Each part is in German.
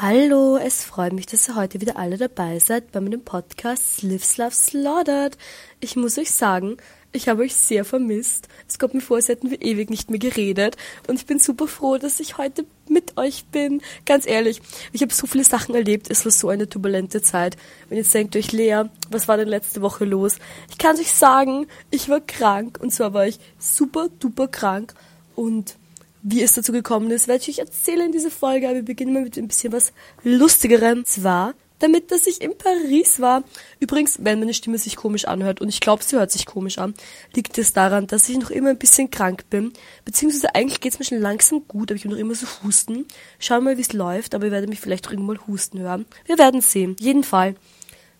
Hallo, es freut mich, dass ihr heute wieder alle dabei seid bei meinem Podcast Lives Love Slaughtered. Ich muss euch sagen, ich habe euch sehr vermisst. Es kommt mir vor, als hätten wir ewig nicht mehr geredet. Und ich bin super froh, dass ich heute mit euch bin. Ganz ehrlich, ich habe so viele Sachen erlebt. Es war so eine turbulente Zeit. Und jetzt denkt euch, Lea, was war denn letzte Woche los? Ich kann euch sagen, ich war krank. Und zwar war ich super duper krank. Und wie es dazu gekommen ist, werde ich euch erzählen in dieser Folge, aber wir beginnen mal mit ein bisschen was Lustigerem. Zwar damit, dass ich in Paris war. Übrigens, wenn meine Stimme sich komisch anhört, und ich glaube, sie hört sich komisch an, liegt es daran, dass ich noch immer ein bisschen krank bin. Beziehungsweise eigentlich geht es mir schon langsam gut, aber ich bin noch immer so husten. Schauen wir mal, wie es läuft, aber ihr werdet mich vielleicht irgendwann mal husten hören. Wir werden sehen. Jeden Fall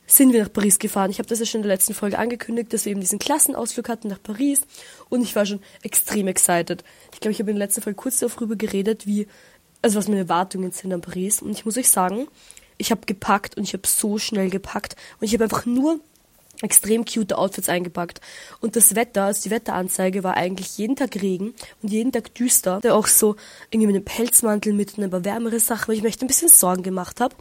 sind wir nach Paris gefahren. Ich habe das ja schon in der letzten Folge angekündigt, dass wir eben diesen Klassenausflug hatten nach Paris und ich war schon extrem excited. Ich glaube, ich habe in der letzten Folge kurz darüber geredet, wie, also was meine Erwartungen sind an Paris und ich muss euch sagen, ich habe gepackt und ich habe so schnell gepackt und ich habe einfach nur extrem cute Outfits eingepackt. Und das Wetter, also die Wetteranzeige war eigentlich jeden Tag Regen und jeden Tag düster. Da auch so irgendwie mit einem Pelzmantel mit und ein paar wärmere Sachen, weil ich mir echt ein bisschen Sorgen gemacht habe.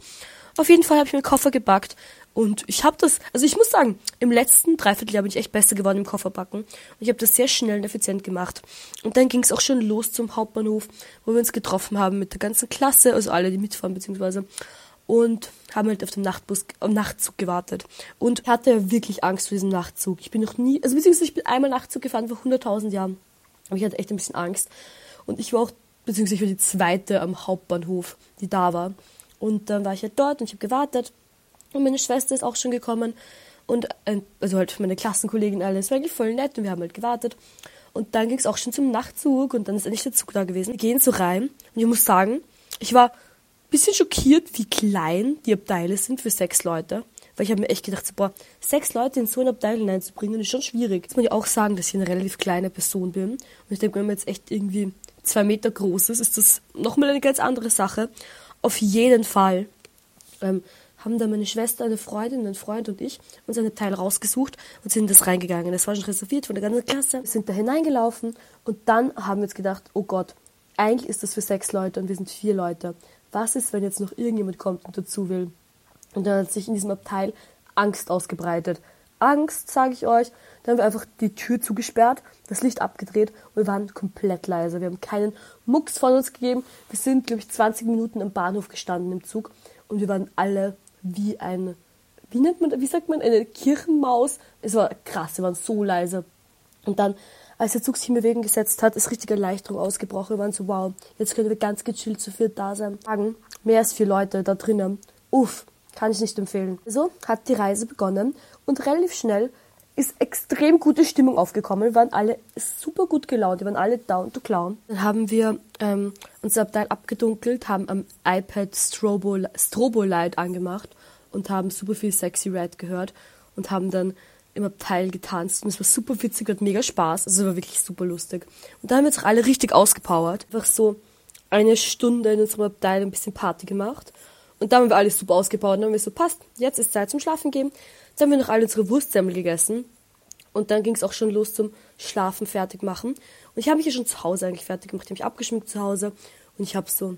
Auf jeden Fall habe ich mir Koffer gepackt und ich habe das, also ich muss sagen, im letzten Dreivierteljahr bin ich echt besser geworden im Kofferpacken. Und ich habe das sehr schnell und effizient gemacht. Und dann ging es auch schon los zum Hauptbahnhof, wo wir uns getroffen haben mit der ganzen Klasse, also alle, die mitfahren beziehungsweise. Und haben halt auf dem Nachtbus, am Nachtzug gewartet. Und hatte wirklich Angst vor diesem Nachtzug. Ich bin noch nie, also beziehungsweise ich bin einmal Nachtzug gefahren vor 100.000 Jahren. Aber ich hatte echt ein bisschen Angst. Und ich war auch, beziehungsweise ich war die zweite am Hauptbahnhof, die da war. Und dann war ich halt dort und ich habe gewartet. Und meine Schwester ist auch schon gekommen. Und äh, also halt meine Klassenkollegin alles. War eigentlich voll nett und wir haben halt gewartet. Und dann ging es auch schon zum Nachtzug und dann ist endlich der Zug da gewesen. Wir gehen so rein und ich muss sagen, ich war ein bisschen schockiert, wie klein die Abteile sind für sechs Leute. Weil ich habe mir echt gedacht, so, boah, sechs Leute in so ein Abteil hineinzubringen, ist schon schwierig. Jetzt muss ich auch sagen, dass ich eine relativ kleine Person bin. Und ich denke, wenn man jetzt echt irgendwie zwei Meter groß ist, ist das nochmal eine ganz andere Sache. Auf jeden Fall ähm, haben dann meine Schwester, eine Freundin, ein Freund und ich uns ein Teil rausgesucht und sind das reingegangen. Das war schon reserviert von der ganzen Klasse. Wir sind da hineingelaufen und dann haben wir uns gedacht, oh Gott, eigentlich ist das für sechs Leute und wir sind vier Leute. Was ist, wenn jetzt noch irgendjemand kommt und dazu will? Und dann hat sich in diesem Abteil Angst ausgebreitet. Angst, sage ich euch. Dann haben wir einfach die Tür zugesperrt, das Licht abgedreht und wir waren komplett leise. Wir haben keinen Mucks von uns gegeben. Wir sind, glaube ich, 20 Minuten im Bahnhof gestanden im Zug und wir waren alle wie ein, wie nennt man, wie sagt man, eine Kirchenmaus. Es war krass, wir waren so leise. Und dann, als der Zug sich in Bewegung gesetzt hat, ist richtige Erleichterung ausgebrochen. Wir waren so, wow, jetzt können wir ganz gechillt zu viert da sein. Mehr als vier Leute da drinnen. Uff, kann ich nicht empfehlen. So hat die Reise begonnen und relativ schnell ist extrem gute Stimmung aufgekommen. Wir waren alle super gut gelaunt, wir waren alle down to clown. Dann haben wir ähm, unser Abteil abgedunkelt, haben am iPad Strobo, Strobo Light angemacht und haben super viel Sexy Red gehört und haben dann im Abteil getanzt und es war super witzig, hat mega Spaß, also es war wirklich super lustig. Und da haben wir auch alle richtig ausgepowert. Einfach so eine Stunde in unserem Abteil ein bisschen Party gemacht und da haben wir alles super ausgepowert und dann haben wir so, passt, jetzt ist Zeit zum Schlafen gehen. Jetzt haben wir noch alle unsere Wurstsemmel gegessen und dann ging es auch schon los zum Schlafen fertig machen. Und ich habe mich ja schon zu Hause eigentlich fertig gemacht. Ich habe mich abgeschminkt zu Hause und ich habe so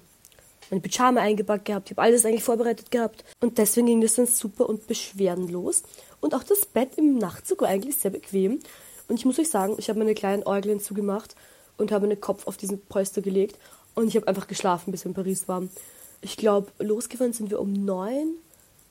meine Pyjama eingepackt gehabt. Ich habe alles eigentlich vorbereitet gehabt. Und deswegen ging das dann super und beschwerdenlos. Und auch das Bett im Nachtzug war eigentlich sehr bequem. Und ich muss euch sagen, ich habe meine kleinen Äuglein zugemacht und habe meinen Kopf auf diesen Polster gelegt. Und ich habe einfach geschlafen, bis wir in Paris waren. Ich glaube, losgefahren sind wir um neun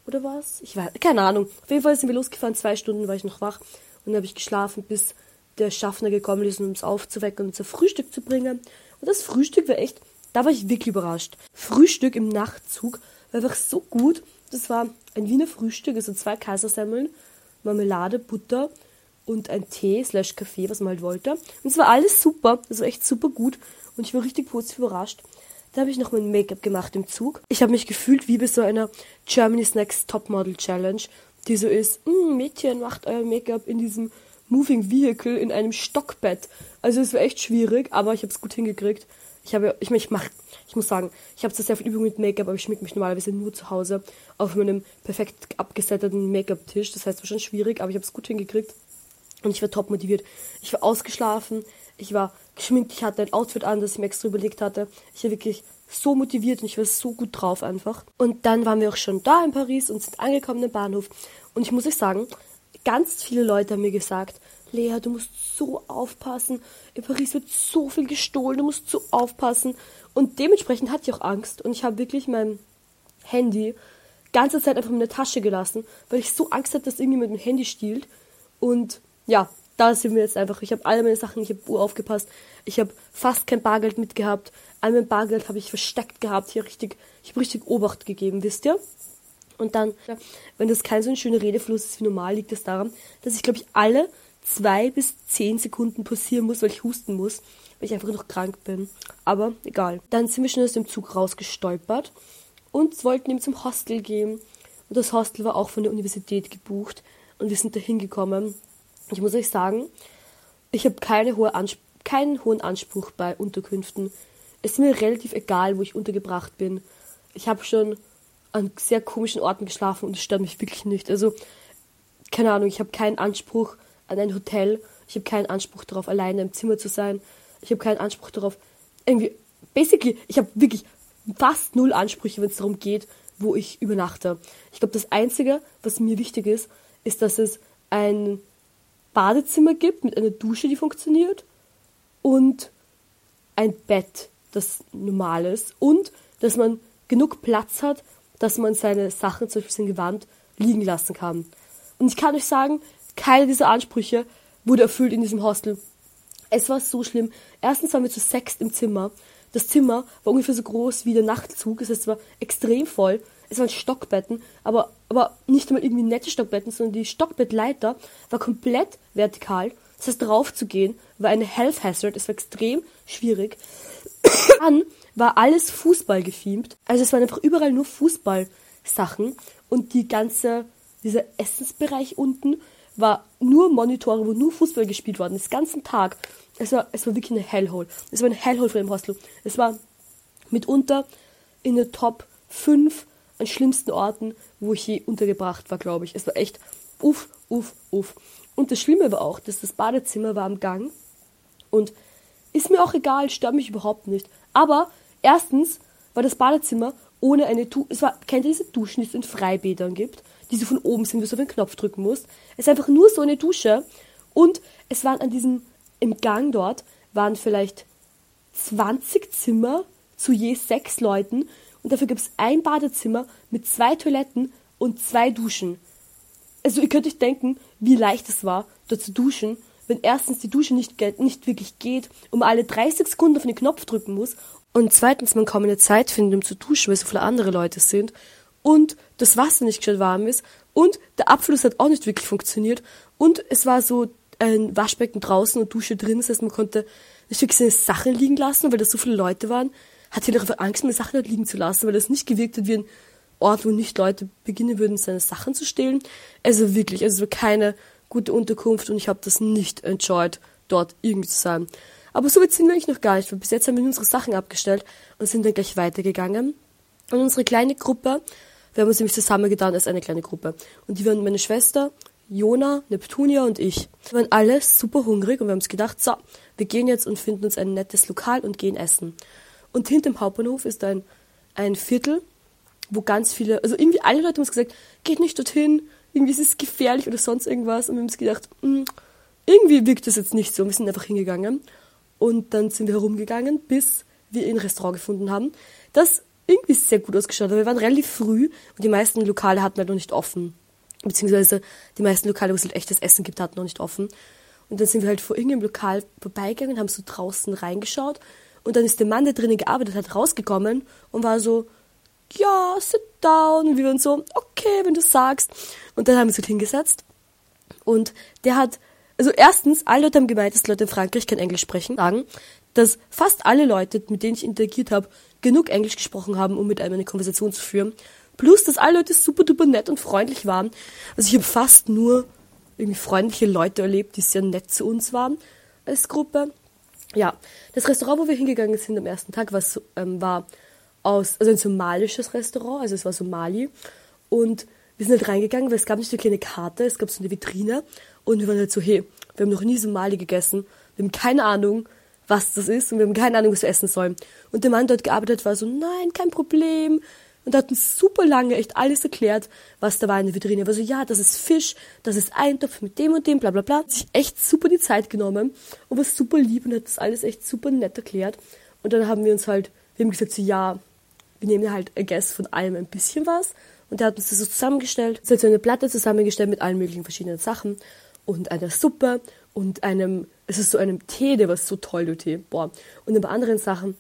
oder was? Ich weiß, keine Ahnung. Auf jeden Fall sind wir losgefahren. Zwei Stunden war ich noch wach. Und dann habe ich geschlafen, bis der Schaffner gekommen ist, um uns aufzuwecken und unser Frühstück zu bringen. Und das Frühstück war echt, da war ich wirklich überrascht. Frühstück im Nachtzug war einfach so gut. Das war ein Wiener Frühstück, also zwei Kaisersemmeln, Marmelade, Butter und ein Tee slash Kaffee, was man halt wollte. Und es war alles super, war echt super gut. Und ich war richtig positiv überrascht. Da habe ich noch mein Make-up gemacht im Zug. Ich habe mich gefühlt wie bei so einer Germany's Next Topmodel Challenge die so ist, hm, Mädchen, macht euer Make-up in diesem Moving Vehicle in einem Stockbett. Also es war echt schwierig, aber ich habe es gut hingekriegt. Ich habe, ich, ich mach, ich muss sagen, ich habe zwar sehr viel Übung mit Make-up, aber ich schmick mich normalerweise nur zu Hause auf meinem perfekt abgesetteten Make-up-Tisch. Das heißt, es war schon schwierig, aber ich habe es gut hingekriegt. Und ich war top motiviert. Ich war ausgeschlafen, ich war geschminkt, ich hatte ein Outfit an, das ich mir extra überlegt hatte. Ich war wirklich so motiviert und ich war so gut drauf einfach. Und dann waren wir auch schon da in Paris und sind angekommen im Bahnhof. Und ich muss euch sagen, ganz viele Leute haben mir gesagt, Lea, du musst so aufpassen. In Paris wird so viel gestohlen, du musst so aufpassen. Und dementsprechend hatte ich auch Angst. Und ich habe wirklich mein Handy ganze Zeit einfach in der Tasche gelassen, weil ich so Angst hatte, dass irgendjemand mein Handy stiehlt. Und ja, da sind wir jetzt einfach. Ich habe alle meine Sachen, ich habe Uhr aufgepasst. Ich habe fast kein Bargeld mitgehabt. All mein Bargeld habe ich versteckt gehabt. Hier richtig, ich habe richtig Obacht gegeben, wisst ihr? Und dann, wenn das kein so ein schöner Redefluss ist wie normal, liegt es das daran, dass ich, glaube ich, alle zwei bis zehn Sekunden pausieren muss, weil ich husten muss, weil ich einfach noch krank bin. Aber egal. Dann sind wir schon aus dem Zug rausgestolpert und wollten ihm zum Hostel gehen. Und das Hostel war auch von der Universität gebucht und wir sind da hingekommen. Ich muss euch sagen, ich habe keine hohe keinen hohen Anspruch bei Unterkünften. Es ist mir relativ egal, wo ich untergebracht bin. Ich habe schon an sehr komischen Orten geschlafen und es stört mich wirklich nicht. Also, keine Ahnung, ich habe keinen Anspruch an ein Hotel. Ich habe keinen Anspruch darauf, alleine im Zimmer zu sein. Ich habe keinen Anspruch darauf, irgendwie, basically, ich habe wirklich fast null Ansprüche, wenn es darum geht, wo ich übernachte. Ich glaube, das Einzige, was mir wichtig ist, ist, dass es ein Badezimmer gibt mit einer Dusche, die funktioniert und ein Bett, das normal ist und dass man genug Platz hat, dass man seine Sachen, zum Beispiel sein Gewand, liegen lassen kann. Und ich kann euch sagen, keine dieser Ansprüche wurde erfüllt in diesem Hostel. Es war so schlimm. Erstens waren wir zu sechst im Zimmer. Das Zimmer war ungefähr so groß wie der Nachtzug. Es war extrem voll. Es waren Stockbetten, aber, aber nicht einmal irgendwie nette Stockbetten, sondern die Stockbettleiter war komplett vertikal. Das heißt, drauf zu gehen war eine Health Hazard. Es war extrem schwierig. Dann war alles Fußball gefilmt. Also es waren einfach überall nur Fußballsachen und die ganze, dieser Essensbereich unten war nur Monitore, wo nur Fußball gespielt worden ist, den ganzen Tag. Es war, es war wirklich eine Hellhole. Es war eine Hellhole für dem Hostel. Es war mitunter in der Top 5 an schlimmsten Orten, wo ich je untergebracht war, glaube ich. Es war echt uff, uff, uff. Und das Schlimme war auch, dass das Badezimmer war am Gang und ist mir auch egal, stört mich überhaupt nicht. Aber erstens war das Badezimmer ohne eine Dusche. Kennt ihr diese Duschen, die es in Freibädern gibt? Die so von oben sind, wo du auf den Knopf drücken musst. Es ist einfach nur so eine Dusche. Und es waren an diesem, im Gang dort, waren vielleicht 20 Zimmer zu je sechs Leuten. Und dafür gibt es ein Badezimmer mit zwei Toiletten und zwei Duschen. Also ihr könnt euch denken, wie leicht es war, dort zu duschen wenn erstens die Dusche nicht, nicht wirklich geht und man alle 30 Sekunden auf den Knopf drücken muss und zweitens man kaum eine Zeit findet, um zu duschen, weil so viele andere Leute sind und das Wasser nicht gescheit warm ist und der Abfluss hat auch nicht wirklich funktioniert und es war so ein Waschbecken draußen und Dusche drin, das heißt man konnte nicht wirklich seine Sachen liegen lassen, weil da so viele Leute waren, hat jeder einfach Angst, meine Sachen dort liegen zu lassen, weil das nicht gewirkt hat wie ein Ort, wo nicht Leute beginnen würden, seine Sachen zu stehlen. Also wirklich, also keine gute Unterkunft und ich habe das nicht enjoyed, dort irgendwie zu sein. Aber so weit sind wir eigentlich noch gar nicht, weil bis jetzt haben wir unsere Sachen abgestellt und sind dann gleich weitergegangen. Und unsere kleine Gruppe, wir haben uns nämlich zusammengetan als eine kleine Gruppe. Und die waren meine Schwester, Jona, Neptunia und ich. Wir waren alle super hungrig und wir haben uns gedacht, so, wir gehen jetzt und finden uns ein nettes Lokal und gehen essen. Und hinter dem Hauptbahnhof ist ein, ein Viertel, wo ganz viele, also irgendwie alle Leute haben uns gesagt, geht nicht dorthin, irgendwie ist es gefährlich oder sonst irgendwas. Und wir haben uns gedacht, mh, hm, irgendwie wirkt das jetzt nicht so. Und wir sind einfach hingegangen. Und dann sind wir herumgegangen, bis wir ein Restaurant gefunden haben, das irgendwie sehr gut ausgeschaut hat. Wir waren relativ früh und die meisten Lokale hatten halt noch nicht offen. Beziehungsweise die meisten Lokale, wo es halt echtes Essen gibt, hatten noch nicht offen. Und dann sind wir halt vor irgendeinem Lokal vorbeigegangen, haben so draußen reingeschaut. Und dann ist der Mann, der drinnen gearbeitet hat, rausgekommen und war so, ja, sit down. Und wir waren so, okay, wenn du sagst. Und dann haben wir uns halt hingesetzt. Und der hat, also erstens, alle Leute haben gemeint, dass Leute in Frankreich kein Englisch sprechen, sagen, dass fast alle Leute, mit denen ich interagiert habe, genug Englisch gesprochen haben, um mit einem eine Konversation zu führen. Plus, dass alle Leute super duper nett und freundlich waren. Also ich habe fast nur irgendwie freundliche Leute erlebt, die sehr nett zu uns waren als Gruppe. Ja, das Restaurant, wo wir hingegangen sind am ersten Tag, was, ähm, war aus, also ein somalisches Restaurant, also es war Somali. Und wir sind halt reingegangen, weil es gab nicht eine kleine Karte, es gab so eine Vitrine. Und wir waren halt so, hey, wir haben noch nie Somali gegessen. Wir haben keine Ahnung, was das ist und wir haben keine Ahnung, was wir essen sollen. Und der Mann dort gearbeitet war so, nein, kein Problem. Und hat uns super lange echt alles erklärt, was da war in der Vitrine. Er war so, ja, das ist Fisch, das ist Eintopf mit dem und dem, bla bla bla. Hat sich echt super die Zeit genommen und war super lieb und hat das alles echt super nett erklärt. Und dann haben wir uns halt, wir haben gesagt so, ja, wir nehmen halt, I guess, von allem ein bisschen was. Und er hat uns das so zusammengestellt. Es hat so eine Platte zusammengestellt mit allen möglichen verschiedenen Sachen und einer Suppe und einem, es ist so einem Tee, der war so toll, der Tee, boah. Und ein paar anderen Sachen.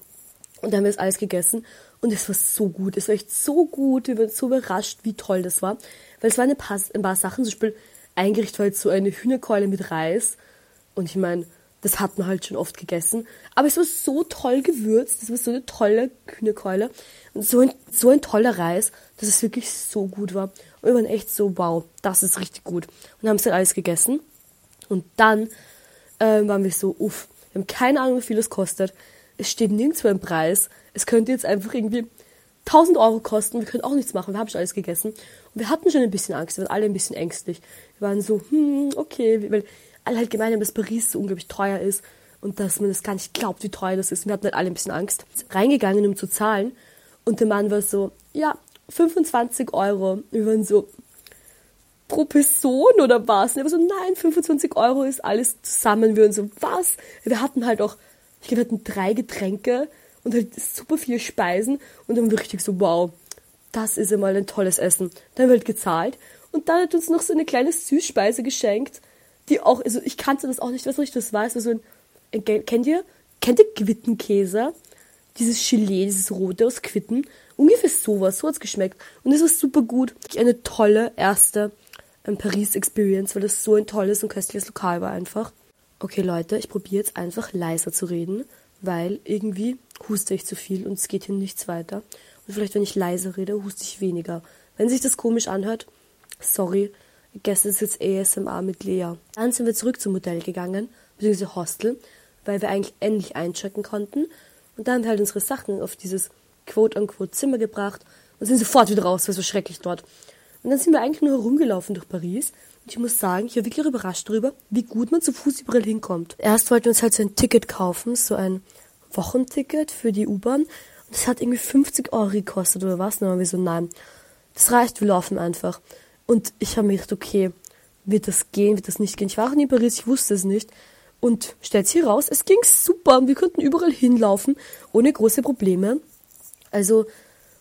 Und dann haben wir das alles gegessen und es war so gut. Es war echt so gut. Wir waren so überrascht, wie toll das war. Weil es waren ein paar, ein paar Sachen, zum Beispiel ein Gericht war jetzt so eine Hühnerkeule mit Reis. Und ich meine, das hat man halt schon oft gegessen. Aber es war so toll gewürzt. Das war so eine tolle Hühnerkeule. Und so ein, so ein toller Reis, dass es wirklich so gut war. Und wir waren echt so, wow, das ist richtig gut. Und haben es dann alles gegessen. Und dann äh, waren wir so, uff, wir haben keine Ahnung, wie viel es kostet. Es steht nirgendwo im Preis. Es könnte jetzt einfach irgendwie 1000 Euro kosten. Wir können auch nichts machen. Wir haben schon alles gegessen. Und wir hatten schon ein bisschen Angst. Wir waren alle ein bisschen ängstlich. Wir waren so, hm, okay. Weil alle halt gemeint haben, dass Paris so unglaublich teuer ist. Und dass man das gar nicht glaubt, wie teuer das ist. Wir hatten halt alle ein bisschen Angst. Reingegangen, um zu zahlen. Und der Mann war so, ja, 25 Euro. Wir waren so, pro Person oder was? Und er war so, nein, 25 Euro ist alles zusammen. Wir waren so, was? Wir hatten halt auch, ich glaube, wir hatten drei Getränke und halt super viele Speisen. Und dann richtig so, wow, das ist einmal ein tolles Essen. Dann haben wir halt gezahlt. Und dann hat uns noch so eine kleine Süßspeise geschenkt, die auch, also ich kannte das auch nicht, was ich das war. Es war so ein, ein kennt ihr, kennt ihr Quittenkäse? Dieses Gelee, dieses rote aus Quitten. Ungefähr sowas, so hat's geschmeckt. Und es war super gut. Eine tolle erste ähm, Paris-Experience, weil das so ein tolles und köstliches Lokal war einfach. Okay, Leute, ich probiere jetzt einfach leiser zu reden, weil irgendwie huste ich zu viel und es geht hier nichts weiter. Und vielleicht, wenn ich leiser rede, huste ich weniger. Wenn sich das komisch anhört, sorry, gestern ist jetzt ASMR mit Lea. Dann sind wir zurück zum Hotel gegangen, beziehungsweise Hostel, weil wir eigentlich endlich einchecken konnten. Und dann haben wir halt unsere Sachen auf dieses quote-unquote Zimmer gebracht und sind sofort wieder raus, weil es war schrecklich dort. Und dann sind wir eigentlich nur herumgelaufen durch Paris. Und ich muss sagen, ich war wirklich überrascht darüber, wie gut man zu Fuß überall hinkommt. Erst wollten wir uns halt so ein Ticket kaufen, so ein Wochenticket für die U-Bahn. Und das hat irgendwie 50 Euro gekostet oder was. Und dann waren wir so, nein, das reicht, wir laufen einfach. Und ich habe mir gedacht, okay, wird das gehen, wird das nicht gehen? Ich war auch nie in Paris, ich wusste es nicht. Und stellt sich raus, es ging super. Wir konnten überall hinlaufen, ohne große Probleme. Also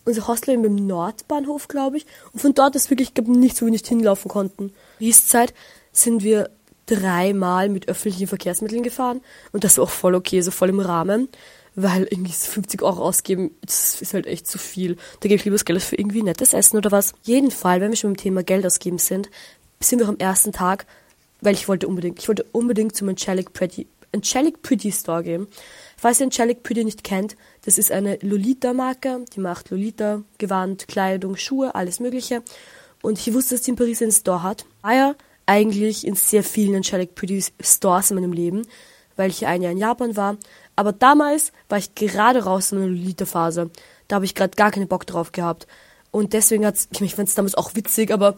unser Hostel im Nordbahnhof, glaube ich. Und von dort ist wirklich nichts, wo wir nicht hinlaufen konnten. Rieszeit sind wir dreimal mit öffentlichen Verkehrsmitteln gefahren. Und das war auch voll okay, so voll im Rahmen. Weil irgendwie 50 Euro ausgeben, das ist halt echt zu viel. Da gebe ich lieber das Geld für irgendwie nettes Essen oder was. Jeden Fall, wenn wir schon beim Thema Geld ausgeben sind, sind wir am ersten Tag, weil ich wollte unbedingt, ich wollte unbedingt zum Angelic Pretty, Angelic Pretty Store gehen. Falls ihr Angelic Pretty nicht kennt, das ist eine Lolita-Marke, die macht Lolita, Gewand, Kleidung, Schuhe, alles mögliche. Und ich wusste, dass die in Paris einen Store hat. War ja eigentlich in sehr vielen Angelic Pretty Stores in meinem Leben, weil ich ein Jahr in Japan war. Aber damals war ich gerade raus in der Lolita-Phase. Da habe ich gerade gar keinen Bock drauf gehabt. Und deswegen hat's, ich fand es damals auch witzig, aber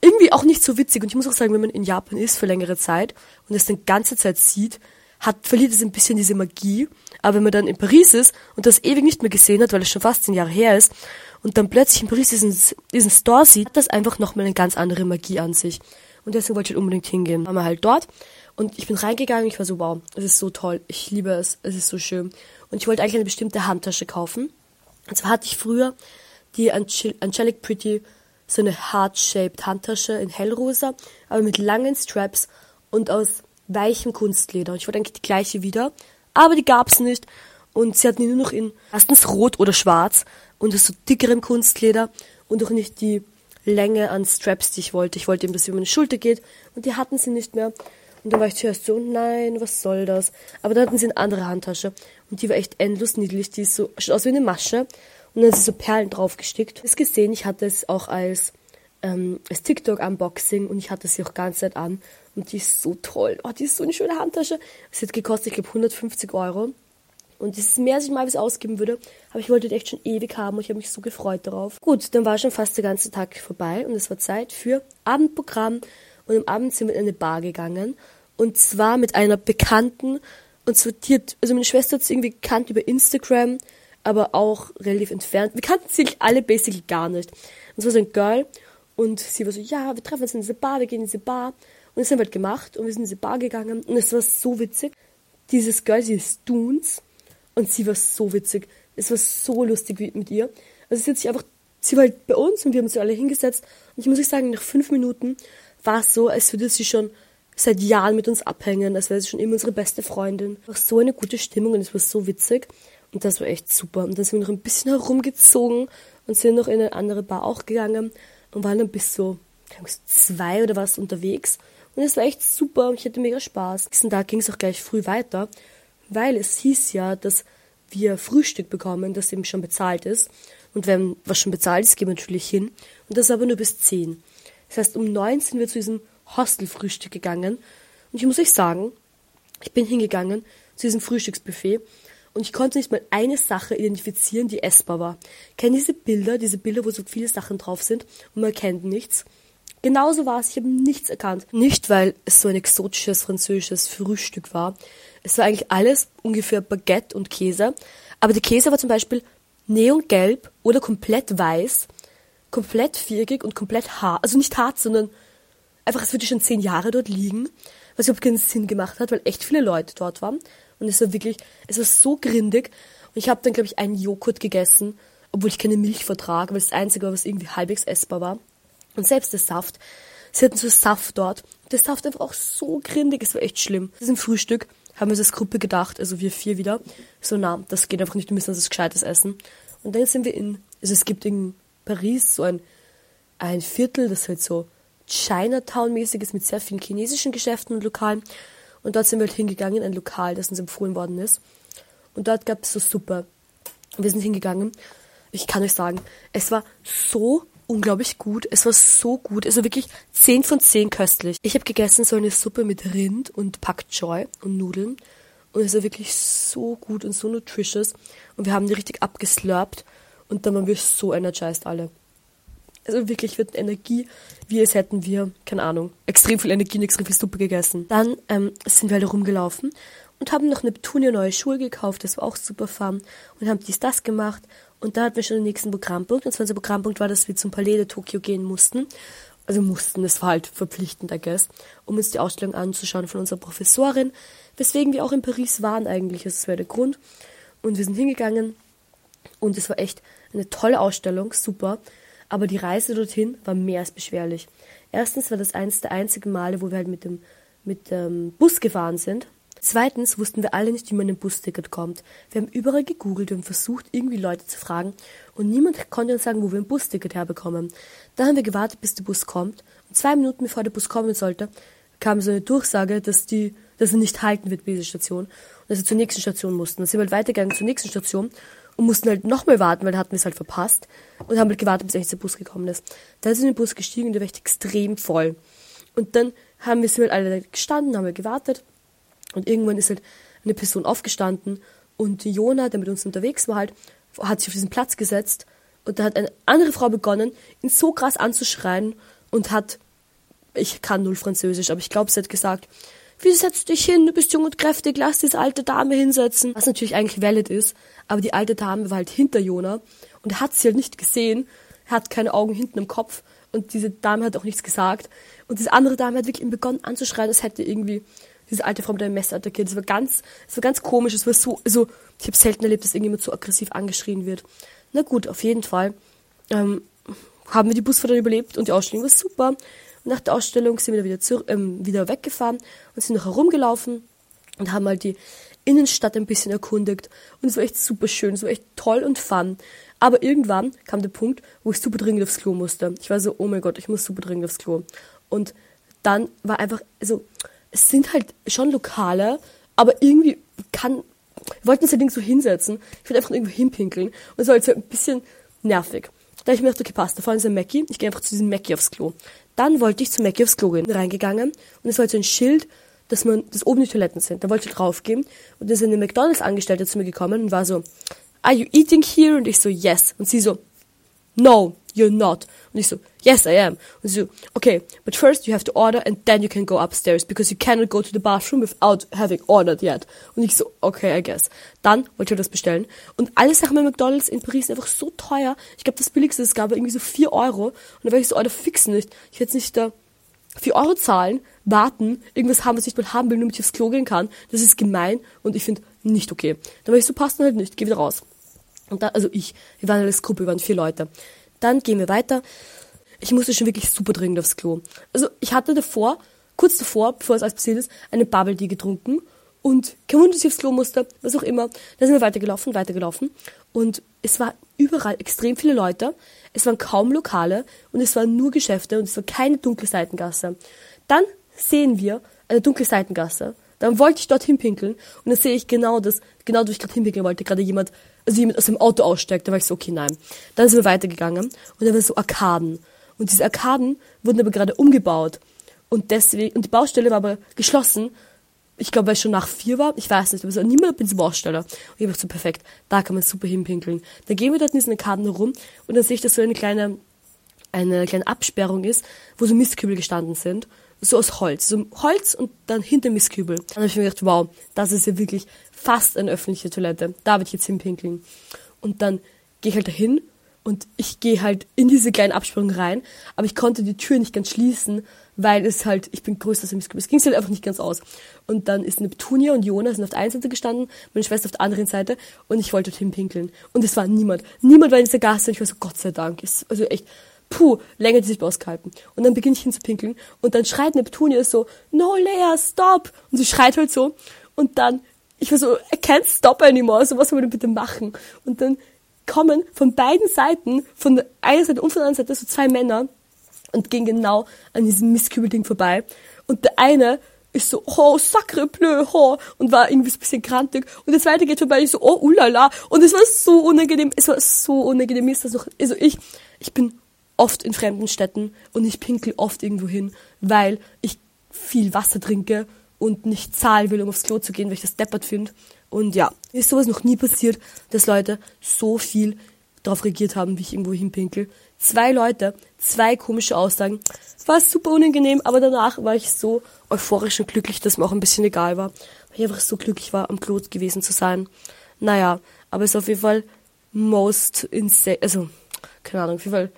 irgendwie auch nicht so witzig. Und ich muss auch sagen, wenn man in Japan ist für längere Zeit und es dann ganze Zeit sieht, hat, verliert es ein bisschen diese Magie. Aber wenn man dann in Paris ist und das ewig nicht mehr gesehen hat, weil es schon fast zehn Jahre her ist, und dann plötzlich in Paris diesen, diesen Store sieht, hat das einfach nochmal eine ganz andere Magie an sich. Und deswegen wollte ich halt unbedingt hingehen. Waren wir halt dort und ich bin reingegangen ich war so, wow, es ist so toll. Ich liebe es, es ist so schön. Und ich wollte eigentlich eine bestimmte Handtasche kaufen. Und zwar hatte ich früher die Angelic Pretty so eine heart-shaped Handtasche in hellrosa, aber mit langen Straps und aus weichem Kunstleder. Und ich wollte eigentlich die gleiche wieder, aber die gab's nicht. Und sie hatten die nur noch in erstens rot oder schwarz und das so dickerem Kunstleder und auch nicht die Länge an Straps, die ich wollte. Ich wollte eben, dass sie über meine Schulter geht und die hatten sie nicht mehr. Und dann war ich zuerst so, nein, was soll das? Aber dann hatten sie eine andere Handtasche und die war echt endlos niedlich. Die ist so, schaut aus wie eine Masche und dann ist so Perlen draufgestickt. Habe gesehen, ich hatte es auch als, ähm, als TikTok-Unboxing und ich hatte sie auch ganz Zeit an und die ist so toll. Oh, die ist so eine schöne Handtasche. Es hat gekostet, ich glaube, 150 Euro. Und das ist mehr, als ich mal was ausgeben würde. Aber ich wollte die echt schon ewig haben und ich habe mich so gefreut darauf. Gut, dann war schon fast der ganze Tag vorbei und es war Zeit für Abendprogramm. Und am Abend sind wir in eine Bar gegangen. Und zwar mit einer bekannten Und so, die hat, also meine Schwester hat sie irgendwie gekannt über Instagram, aber auch relativ entfernt. Wir kannten sie alle basically gar nicht. Und es war so ein Girl und sie war so, ja, wir treffen uns in diese Bar, wir gehen in diese Bar. Und das haben wir halt gemacht und wir sind in diese Bar gegangen und es war so witzig. Dieses Girl, sie ist Dunes und sie war so witzig. Es war so lustig mit ihr. Also sie hat sich einfach, sie war halt bei uns und wir haben sie alle hingesetzt. Und ich muss euch sagen, nach fünf Minuten war es so, als würde sie schon seit Jahren mit uns abhängen, als wäre sie schon immer unsere beste Freundin. Es war so eine gute Stimmung und es war so witzig. Und das war echt super. Und dann sind wir noch ein bisschen herumgezogen und sind noch in eine andere Bar auch gegangen und waren dann bis so zwei oder was unterwegs. Und es war echt super und ich hatte mega Spaß. Diesen Tag ging es auch gleich früh weiter, weil es hieß ja, dass wir Frühstück bekommen, das eben schon bezahlt ist. Und wenn was schon bezahlt ist, gehen wir natürlich hin. Und das aber nur bis 10. Das heißt, um 9 sind wir zu diesem Hostelfrühstück gegangen. Und ich muss euch sagen, ich bin hingegangen zu diesem Frühstücksbuffet und ich konnte nicht mal eine Sache identifizieren, die essbar war. Kennt diese Bilder, diese Bilder, wo so viele Sachen drauf sind und man erkennt nichts? Genauso war es, ich habe nichts erkannt. Nicht, weil es so ein exotisches französisches Frühstück war. Es war eigentlich alles ungefähr Baguette und Käse. Aber der Käse war zum Beispiel neongelb oder komplett weiß, komplett viereckig und komplett hart. Also nicht hart, sondern einfach, als würde schon zehn Jahre dort liegen. Was überhaupt keinen Sinn gemacht hat, weil echt viele Leute dort waren. Und es war wirklich, es war so grindig. Und ich habe dann, glaube ich, einen Joghurt gegessen, obwohl ich keine Milch vertrage, weil es das Einzige war, was irgendwie halbwegs essbar war. Und selbst der Saft, sie hatten so Saft dort. Der Saft einfach auch so grindig, es war echt schlimm. Das ist im Frühstück, haben wir als Gruppe gedacht, also wir vier wieder, so na, das geht einfach nicht, wir müssen uns das Gescheites essen. Und dann sind wir in, also es gibt in Paris so ein, ein Viertel, das halt so Chinatown-mäßig ist mit sehr vielen chinesischen Geschäften und Lokalen. Und dort sind wir halt hingegangen in ein Lokal, das uns empfohlen worden ist. Und dort gab es so Suppe. Wir sind hingegangen. Ich kann euch sagen, es war so unglaublich gut. Es war so gut. Also wirklich 10 von 10 köstlich. Ich habe gegessen so eine Suppe mit Rind und Pak Choi und Nudeln. Und es war wirklich so gut und so nutritious. Und wir haben die richtig abgeslurpt. Und dann waren wir so energized alle. Also wirklich wird Energie, wie es hätten wir, keine Ahnung, extrem viel Energie und extrem viel Suppe gegessen. Dann ähm, sind wir halt rumgelaufen und haben noch Neptunia neue Schuhe gekauft, das war auch super fun. Und haben dies, das gemacht und da hatten wir schon den nächsten Programmpunkt. Und zwar unser Programmpunkt war, dass wir zum Palais de Tokio gehen mussten. Also mussten, das war halt verpflichtend, I guess, um uns die Ausstellung anzuschauen von unserer Professorin. Weswegen wir auch in Paris waren eigentlich, das wäre der Grund. Und wir sind hingegangen und es war echt eine tolle Ausstellung, super. Aber die Reise dorthin war mehr als beschwerlich. Erstens war das eines der einzigen Male, wo wir halt mit dem, mit dem Bus gefahren sind. Zweitens wussten wir alle nicht, wie man ein Busticket kommt. Wir haben überall gegoogelt und versucht, irgendwie Leute zu fragen und niemand konnte uns sagen, wo wir ein Busticket herbekommen. Dann haben wir gewartet, bis der Bus kommt und zwei Minuten bevor der Bus kommen sollte, kam so eine Durchsage, dass die, dass er nicht halten wird bei dieser Station und dass wir zur nächsten Station mussten. Dann sind wir halt weitergegangen zur nächsten Station und mussten halt nochmal warten, weil da hatten wir es halt verpasst und haben halt gewartet, bis eigentlich der Bus gekommen ist. Dann sind wir in den Bus gestiegen und der war echt extrem voll. Und dann haben wir halt alle gestanden, haben wir gewartet und irgendwann ist halt eine Person aufgestanden und Jona, der mit uns unterwegs war, halt, hat sich auf diesen Platz gesetzt und da hat eine andere Frau begonnen, ihn so krass anzuschreien und hat, ich kann null Französisch, aber ich glaube, sie hat gesagt, wie setzt dich hin, du bist jung und kräftig, lass diese alte Dame hinsetzen. Was natürlich eigentlich valid ist, aber die alte Dame war halt hinter Jona und er hat sie halt nicht gesehen, er hat keine Augen hinten im Kopf und diese Dame hat auch nichts gesagt und diese andere Dame hat wirklich begonnen anzuschreien, als hätte irgendwie diese alte Frau mit einem Messer attackiert. Das war ganz, das war ganz komisch. Es war so, also ich habe selten erlebt, dass irgendjemand so aggressiv angeschrien wird. Na gut, auf jeden Fall ähm, haben wir die Busfahrt dann überlebt und die Ausstellung war super. Nach der Ausstellung sind wir wieder, zu, ähm, wieder weggefahren und sind noch herumgelaufen und haben halt die Innenstadt ein bisschen erkundigt. Und es war echt super schön, es war echt toll und fun. Aber irgendwann kam der Punkt, wo ich super dringend aufs Klo musste. Ich war so, oh mein Gott, ich muss super dringend aufs Klo. Und dann war einfach, also es sind halt schon Lokale, aber irgendwie kann, wir wollten uns ja Ding so hinsetzen. Ich will einfach irgendwo hinpinkeln. Und es war halt so ein bisschen nervig. Da habe ich mir gedacht, okay, passt, da vorne ist ein Mackie. Ich gehe einfach zu diesem Mackie aufs Klo. Dann wollte ich zu Mackie aufs Klo gehen. Reingegangen. Und es war so ein Schild, dass man, dass oben die Toiletten sind. Da wollte ich draufgehen. Und dann ist eine McDonalds-Angestellte zu mir gekommen und war so, are you eating here? Und ich so, yes. Und sie so, no, you're not. Und ich so, yes, I am. Und sie so, okay, but first you have to order and then you can go upstairs because you cannot go to the bathroom without having ordered yet. Und ich so, okay, I guess. Dann wollte ich das bestellen. Und alle Sachen bei McDonalds in Paris sind einfach so teuer. Ich glaube, das billigste, es gab irgendwie so 4 Euro. Und da war ich so, oh, fix nicht. Ich hätte nicht da 4 Euro zahlen, warten, irgendwas haben, was ich mal haben will, nur damit ich aufs Klo gehen kann. Das ist gemein und ich finde nicht okay. Dann war ich so, passt dann halt nicht, geh wieder raus. Und da, also ich, wir waren als Gruppe, wir waren vier Leute. Dann gehen wir weiter. Ich musste schon wirklich super dringend aufs Klo. Also ich hatte davor, kurz davor, bevor es alles passiert ist, eine Bubble Tea getrunken und kein Wunder, dass ich aufs Klo musste, was auch immer. Dann sind wir weitergelaufen, weitergelaufen und es war überall extrem viele Leute. Es waren kaum Lokale und es waren nur Geschäfte und es war keine dunkle Seitengasse. Dann sehen wir eine dunkle Seitengasse. Dann wollte ich dorthin pinkeln und dann sehe ich genau das, genau wo ich gerade hinpinkeln wollte, gerade jemand also jemand aus dem Auto aussteigt. Da war ich so, okay, nein. Dann sind wir weitergegangen und da waren so Arkaden. Und diese Arkaden wurden aber gerade umgebaut. Und deswegen, und die Baustelle war aber geschlossen. Ich glaube, weil es schon nach vier war. Ich weiß nicht, aber so niemand in dieser Baustelle. Und ich dachte so, perfekt, da kann man super hinpinkeln. Dann gehen wir dort in diesen Arkaden herum und dann sehe ich, dass so eine kleine, eine kleine Absperrung ist, wo so Mistkübel gestanden sind so aus Holz. So Holz und dann hinter Mistkübel. Dann habe ich mir gedacht, wow, das ist ja wirklich fast eine öffentliche Toilette. Da würde ich jetzt hinpinkeln. Und dann gehe ich halt dahin und ich gehe halt in diese kleine Absprung rein, aber ich konnte die Tür nicht ganz schließen, weil es halt, ich bin größer als Mistkübel. Es ging halt einfach nicht ganz aus. Und dann ist Neptunia und Jonas sind auf der einen Seite gestanden, meine Schwester auf der anderen Seite und ich wollte dorthin pinkeln. Und es war niemand. Niemand war in dieser Gasse und ich war so, Gott sei Dank. Ist, also echt, puh, länger die sich ausgehalten. Und dann beginne ich hinzupinkeln und dann schreit Neptunia so, no Lea, stop! Und sie schreit halt so und dann, ich war so, I can't stop anymore, so was soll man denn bitte machen? Und dann kommen von beiden Seiten, von der einen Seite und von der anderen Seite, so zwei Männer und gehen genau an diesem Mistkübelding vorbei. Und der eine ist so, oh, sacre bleu, oh, und war irgendwie so ein bisschen krantig. Und der zweite geht vorbei, ich so, oh, ulala. Und es war so unangenehm, es war so unangenehm, ist das noch, also ich, ich bin oft in fremden Städten und ich pinkel oft irgendwo hin, weil ich viel Wasser trinke und nicht zahlen will, um aufs Klo zu gehen, weil ich das deppert finde. Und ja, ist sowas noch nie passiert, dass Leute so viel darauf reagiert haben, wie ich irgendwo hinpinkel. Zwei Leute, zwei komische Aussagen. War super unangenehm, aber danach war ich so euphorisch und glücklich, dass mir auch ein bisschen egal war. Weil ich einfach so glücklich war, am Klo gewesen zu sein. Naja, aber es ist auf jeden Fall most insane, also, keine Ahnung, auf jeden Fall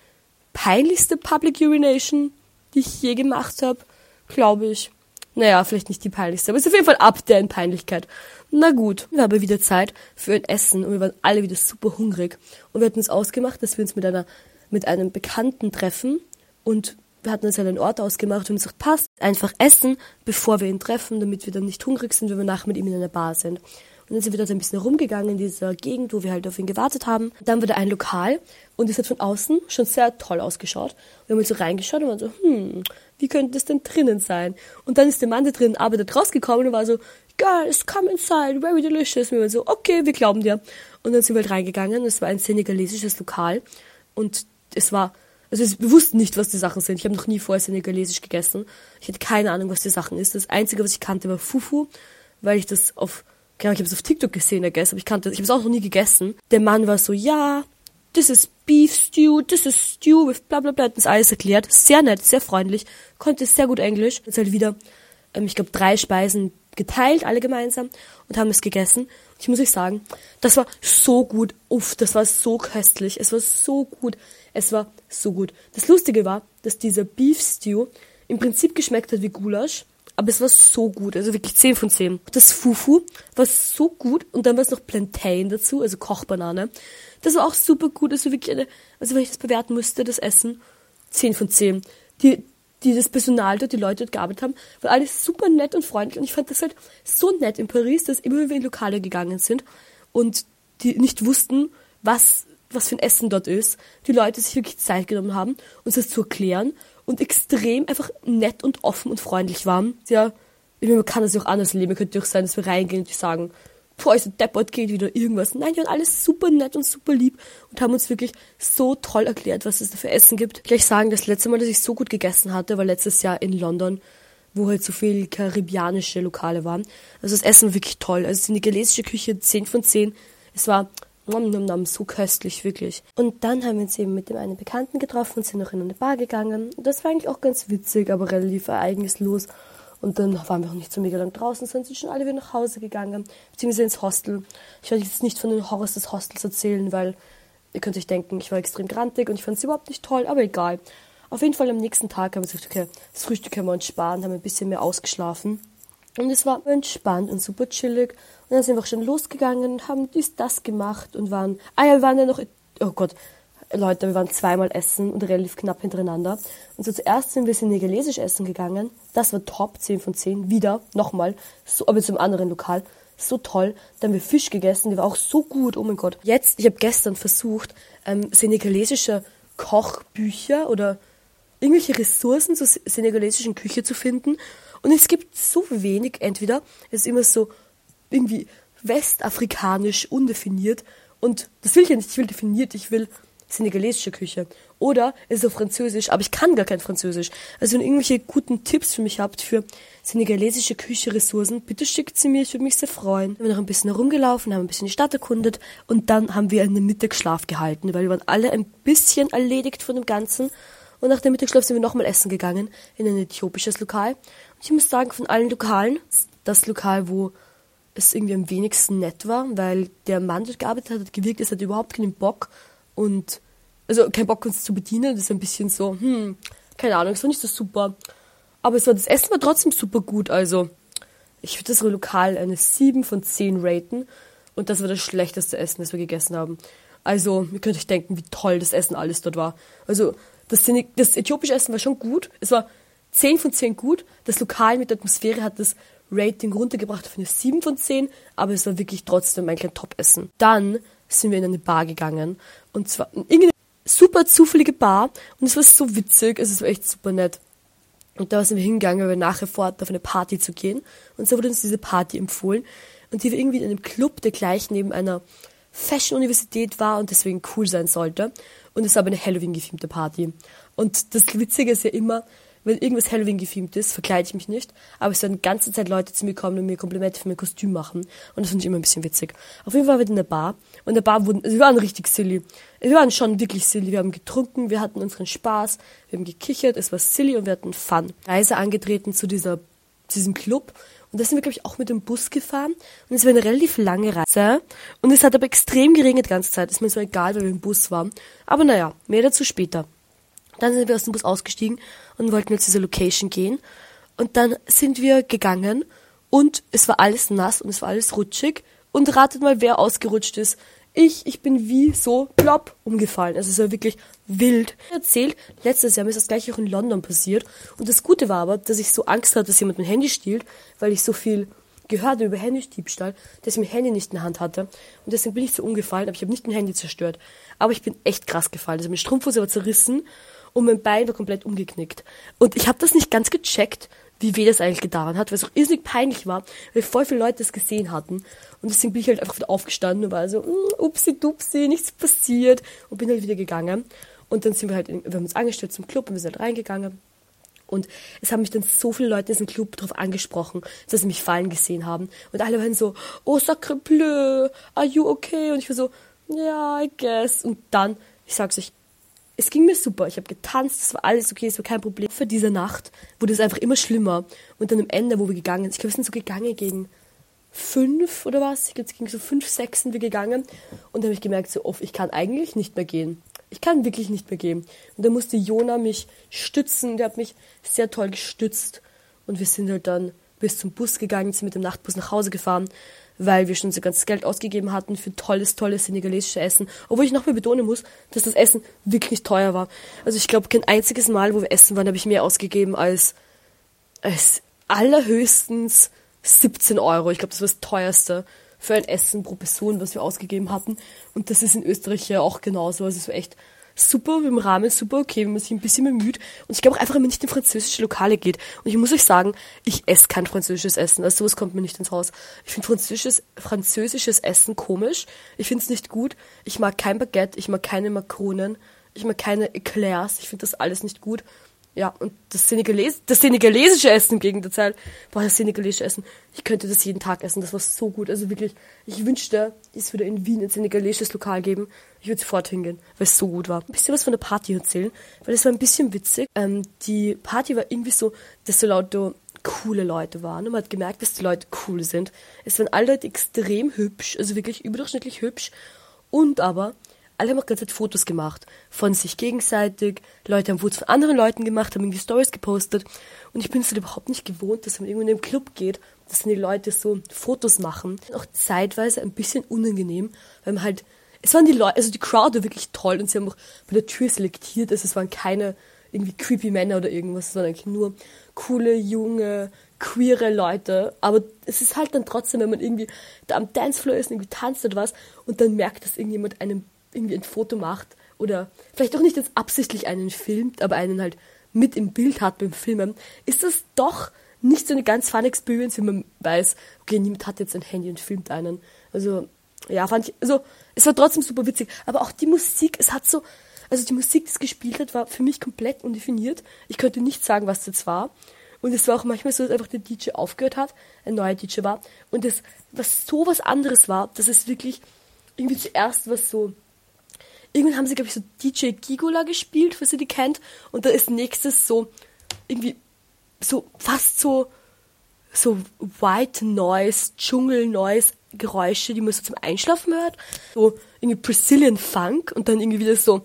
peinlichste Public Urination, die ich je gemacht habe, glaube ich. Naja, vielleicht nicht die peinlichste, aber es ist auf jeden Fall ab der in Peinlichkeit. Na gut, wir haben wieder Zeit für ein Essen und wir waren alle wieder super hungrig. Und wir hatten uns ausgemacht, dass wir uns mit einer, mit einem Bekannten treffen und wir hatten uns einen Ort ausgemacht und uns gesagt, passt, einfach essen, bevor wir ihn treffen, damit wir dann nicht hungrig sind, wenn wir nachher mit ihm in einer Bar sind. Und dann sind wir dort ein bisschen rumgegangen in dieser Gegend, wo wir halt auf ihn gewartet haben. Dann war da ein Lokal und es hat von außen schon sehr toll ausgeschaut. Wir haben uns so reingeschaut und waren so, hm, wie könnte das denn drinnen sein? Und dann ist der Mann, der drinnen arbeitet, rausgekommen und war so, guys, come inside, very delicious. Und wir waren so, okay, wir glauben dir. Und dann sind wir halt reingegangen. Es war ein senegalesisches Lokal und es war also wir wussten nicht, was die Sachen sind. Ich habe noch nie vorher senegalesisch gegessen. Ich hatte keine Ahnung, was die Sachen ist. Das Einzige, was ich kannte, war Fufu, weil ich das auf Genau, ich habe es auf TikTok gesehen, I aber ich kannte, ich habe es auch noch nie gegessen. Der Mann war so, ja, this is beef stew, this is stew with bla bla bla, hat das alles erklärt. Sehr nett, sehr freundlich, konnte sehr gut Englisch. Jetzt halt wieder, ähm, ich glaube, drei Speisen geteilt, alle gemeinsam, und haben es gegessen. Ich muss euch sagen, das war so gut. Uff, das war so köstlich. Es war so gut. Es war so gut. Das Lustige war, dass dieser Beef Stew im Prinzip geschmeckt hat wie Gulasch, aber es war so gut, also wirklich 10 von 10. Das Fufu war so gut und dann war es noch Plantain dazu, also Kochbanane. Das war auch super gut, also wirklich eine, also wenn ich das bewerten müsste, das Essen, 10 von 10. Die, die das Personal dort, die Leute dort gearbeitet haben, waren alles super nett und freundlich und ich fand das halt so nett in Paris, dass immer wenn wir in Lokale gegangen sind und die nicht wussten, was was für ein Essen dort ist, die Leute sich wirklich Zeit genommen haben, uns das zu erklären und extrem einfach nett und offen und freundlich waren. Ja, ich meine, man kann das ja auch anders leben. Könnte auch sein, dass wir reingehen und sagen, boah, ist der deppert, geht wieder irgendwas. Nein, die waren alles super nett und super lieb und haben uns wirklich so toll erklärt, was es da für Essen gibt. Gleich sagen, das letzte Mal, dass ich so gut gegessen hatte, war letztes Jahr in London, wo halt so viel karibianische Lokale waren. Also das Essen war wirklich toll. Also die senegalesische Küche 10 von 10. Es war nom, nom, nom, so köstlich, wirklich. Und dann haben wir uns eben mit dem einen Bekannten getroffen und sind noch in eine Bar gegangen. Das war eigentlich auch ganz witzig, aber relativ ereignislos. Und dann waren wir auch nicht so mega lang draußen, sondern sind schon alle wieder nach Hause gegangen, beziehungsweise ins Hostel. Ich werde jetzt nicht von den Horrors des Hostels erzählen, weil ihr könnt euch denken, ich war extrem grantig und ich fand es überhaupt nicht toll, aber egal. Auf jeden Fall am nächsten Tag haben wir gesagt, okay, das Frühstück können wir uns sparen, haben ein bisschen mehr ausgeschlafen. Und es war entspannt und super chillig. Und dann sind wir auch schon losgegangen und haben dies, das gemacht und waren, ah ja, wir waren ja noch, oh Gott, Leute, wir waren zweimal essen und relativ knapp hintereinander. Und so zuerst sind wir senegalesisch essen gegangen. Das war top, 10 von 10. Wieder, nochmal, so, aber zum anderen Lokal. So toll. Dann haben wir Fisch gegessen, der war auch so gut, oh mein Gott. Jetzt, ich habe gestern versucht, ähm, senegalesische Kochbücher oder irgendwelche Ressourcen zur senegalesischen Küche zu finden. Und es gibt so wenig, entweder es ist immer so irgendwie westafrikanisch undefiniert. Und das will ich ja nicht, ich will definiert, ich will senegalesische Küche. Oder es ist auf Französisch, aber ich kann gar kein Französisch. Also wenn ihr irgendwelche guten Tipps für mich habt für senegalesische Küche-Ressourcen, bitte schickt sie mir, ich würde mich sehr freuen. Wir sind noch ein bisschen herumgelaufen, haben ein bisschen die Stadt erkundet und dann haben wir einen Mittagsschlaf gehalten, weil wir waren alle ein bisschen erledigt von dem Ganzen. Und nach dem Mittagsschlaf sind wir nochmal essen gegangen in ein äthiopisches Lokal. Und ich muss sagen, von allen Lokalen, das Lokal, wo es irgendwie am wenigsten nett war, weil der Mann dort gearbeitet hat, hat gewirkt, es hat überhaupt keinen Bock und also kein Bock uns zu bedienen. Das ist ein bisschen so, hm, keine Ahnung, es war nicht so super. Aber es war, das Essen war trotzdem super gut. Also, ich würde das Lokal eine 7 von 10 raten. Und das war das schlechteste Essen, das wir gegessen haben. Also, ihr könnt euch denken, wie toll das Essen alles dort war. Also, das, das äthiopische Essen war schon gut. Es war 10 von 10 gut. Das Lokal mit der Atmosphäre hat das Rating runtergebracht auf eine 7 von 10. Aber es war wirklich trotzdem ein kleines Top-Essen. Dann sind wir in eine Bar gegangen. Und zwar irgendeine super zufällige Bar. Und es war so witzig. Es war echt super nett. Und da sind wir hingegangen, weil wir nachher vorhatten, auf eine Party zu gehen. Und so wurde uns diese Party empfohlen. Und die war irgendwie in einem Club, der gleich neben einer Fashion-Universität war und deswegen cool sein sollte. Und es war aber eine Halloween-gefilmte Party. Und das Witzige ist ja immer, wenn irgendwas Halloween gefilmt ist, verkleide ich mich nicht, aber es werden die ganze Zeit Leute zu mir kommen und mir Komplimente für mein Kostüm machen. Und das finde ich immer ein bisschen witzig. Auf jeden Fall waren wir in der Bar. Und in der Bar wurden, also wir waren richtig silly. Wir waren schon wirklich silly. Wir haben getrunken, wir hatten unseren Spaß, wir haben gekichert, es war silly und wir hatten Fun. Reise angetreten zu dieser, zu diesem Club. Und da sind wir, glaube ich, auch mit dem Bus gefahren. Und es war eine relativ lange Reise. Und es hat aber extrem geregnet die ganze Zeit. Ist mir so egal, weil wir im Bus waren. Aber naja, mehr dazu später. Dann sind wir aus dem Bus ausgestiegen und wollten jetzt diese Location gehen. Und dann sind wir gegangen und es war alles nass und es war alles rutschig. Und ratet mal, wer ausgerutscht ist. Ich, ich bin wie so plopp umgefallen. Also es war wirklich wild. Erzählt, letztes Jahr ist das gleiche auch in London passiert. Und das Gute war aber, dass ich so Angst hatte, dass jemand mein Handy stiehlt, weil ich so viel gehört über Handydiebstahl, dass ich mein Handy nicht in der Hand hatte. Und deswegen bin ich so umgefallen, aber ich habe nicht mein Handy zerstört. Aber ich bin echt krass gefallen. Also meine Strumpfhose war zerrissen und mein Bein war komplett umgeknickt. Und ich habe das nicht ganz gecheckt, wie weh das eigentlich getan hat, weil es auch irrsinnig peinlich war, weil voll viele Leute das gesehen hatten. Und deswegen bin ich halt einfach wieder aufgestanden und war so, mm, upsi dupsi, nichts passiert und bin halt wieder gegangen. Und dann sind wir halt, wir haben uns angestellt zum Club und wir sind halt reingegangen. Und es haben mich dann so viele Leute in diesem Club darauf angesprochen, dass sie mich fallen gesehen haben. Und alle waren so, oh sacre bleu, are you okay? Und ich war so, ja, yeah, I guess. Und dann, ich sag's euch, es ging mir super. Ich habe getanzt, es war alles okay, es war kein Problem. Für diese Nacht wurde es einfach immer schlimmer. Und dann am Ende, wo wir gegangen sind, ich glaube, wir sind so gegangen gegen fünf oder was. Ich glaube, es ging so fünf, sechs sind wir gegangen. Und dann habe ich gemerkt, so oft, ich kann eigentlich nicht mehr gehen. Ich kann wirklich nicht mehr gehen. Und dann musste Jona mich stützen. Der hat mich sehr toll gestützt. Und wir sind halt dann bis zum Bus gegangen, sind mit dem Nachtbus nach Hause gefahren weil wir schon so ganzes Geld ausgegeben hatten für tolles, tolles senegalesisches Essen. Obwohl ich noch mal betonen muss, dass das Essen wirklich teuer war. Also ich glaube, kein einziges Mal, wo wir essen waren, habe ich mehr ausgegeben als, als allerhöchstens 17 Euro. Ich glaube, das war das teuerste für ein Essen pro Person, was wir ausgegeben hatten. Und das ist in Österreich ja auch genauso. Also es war echt super, im Rahmen super okay, wenn man sich ein bisschen bemüht. Und ich glaube auch einfach, wenn man nicht in französische Lokale geht. Und ich muss euch sagen, ich esse kein französisches Essen. Also sowas kommt mir nicht ins Haus. Ich finde französisches, französisches Essen komisch. Ich finde es nicht gut. Ich mag kein Baguette, ich mag keine Makronen, ich mag keine Eclairs. Ich finde das alles nicht gut. Ja, und das, Senegalese, das senegalesische Essen im Gegenteil. Boah, das senegalesische Essen. Ich könnte das jeden Tag essen. Das war so gut. Also wirklich, ich wünschte, es würde in Wien ein senegalesisches Lokal geben. Ich würde sofort hingehen, weil es so gut war. Ein bisschen was von der Party erzählen, weil es war ein bisschen witzig. Ähm, die Party war irgendwie so, dass so lauter coole Leute waren. Und man hat gemerkt, dass die Leute cool sind. Es waren alle Leute extrem hübsch, also wirklich überdurchschnittlich hübsch. Und aber alle haben auch ganze Zeit Fotos gemacht. Von sich gegenseitig. Leute haben Fotos von anderen Leuten gemacht, haben irgendwie Stories gepostet. Und ich bin es halt überhaupt nicht gewohnt, dass man irgendwo in den Club geht, dass dann die Leute so Fotos machen. Auch zeitweise ein bisschen unangenehm, weil man halt, es waren die Leute, also die Crowd war wirklich toll und sie haben auch bei der Tür selektiert, also es waren keine irgendwie creepy Männer oder irgendwas, sondern eigentlich nur coole, junge, queere Leute. Aber es ist halt dann trotzdem, wenn man irgendwie da am Dancefloor ist, irgendwie tanzt oder was und dann merkt, dass irgendjemand einem irgendwie ein Foto macht oder vielleicht auch nicht jetzt absichtlich einen filmt, aber einen halt mit im Bild hat beim Filmen, ist das doch nicht so eine ganz fun Experience, wenn man weiß, okay, niemand hat jetzt ein Handy und filmt einen. Also, ja, fand ich, also, es war trotzdem super witzig. Aber auch die Musik, es hat so, also die Musik, die es gespielt hat, war für mich komplett undefiniert. Ich könnte nicht sagen, was das war. Und es war auch manchmal so, dass einfach der DJ aufgehört hat, ein neuer DJ war. Und es, was so was anderes war, dass es wirklich irgendwie zuerst was so irgendwann haben sie, glaube ich, so DJ Gigola gespielt, falls ihr die kennt. Und da ist nächstes so irgendwie so fast so so White Noise, Dschungel Noise Geräusche, die man so zum Einschlafen hört. So irgendwie Brazilian Funk und dann irgendwie wieder so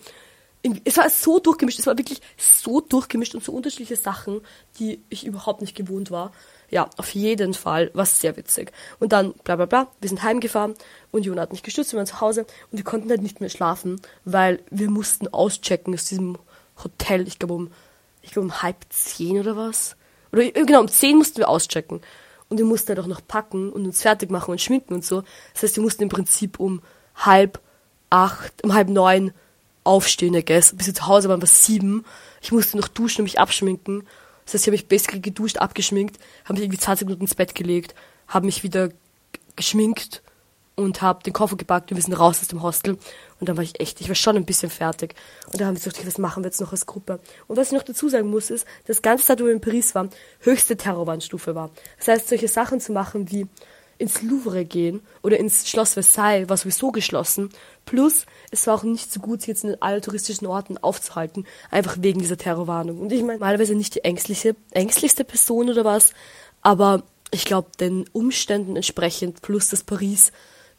es war so durchgemischt, es war wirklich so durchgemischt und so unterschiedliche Sachen, die ich überhaupt nicht gewohnt war ja, auf jeden Fall war sehr witzig. Und dann, bla bla bla, wir sind heimgefahren und Jona hat mich gestützt, wir waren zu Hause und wir konnten halt nicht mehr schlafen, weil wir mussten auschecken aus diesem Hotel, ich glaube um, ich um halb zehn oder was. Oder äh, genau, um zehn mussten wir auschecken. Und wir mussten halt auch noch packen und uns fertig machen und schminken und so. Das heißt, wir mussten im Prinzip um halb acht, um halb neun aufstehen, I guess. Bis wir zu Hause waren wir sieben. Ich musste noch duschen und mich abschminken. Das heißt, ich habe mich basically geduscht, abgeschminkt, habe mich irgendwie 20 Minuten ins Bett gelegt, habe mich wieder geschminkt und habe den Koffer gepackt und wir sind raus aus dem Hostel. Und dann war ich echt, ich war schon ein bisschen fertig. Und da haben wir gesagt, was machen wir jetzt noch als Gruppe? Und was ich noch dazu sagen muss, ist, das ganze Zeit, wo wir in Paris waren, höchste Terrorwarnstufe war. Das heißt, solche Sachen zu machen wie ins Louvre gehen oder ins Schloss Versailles war sowieso geschlossen. Plus, es war auch nicht so gut, sich jetzt in allen touristischen Orten aufzuhalten, einfach wegen dieser Terrorwarnung. Und ich meine, normalerweise nicht die ängstliche, ängstlichste Person oder was, aber ich glaube, den Umständen entsprechend, plus dass Paris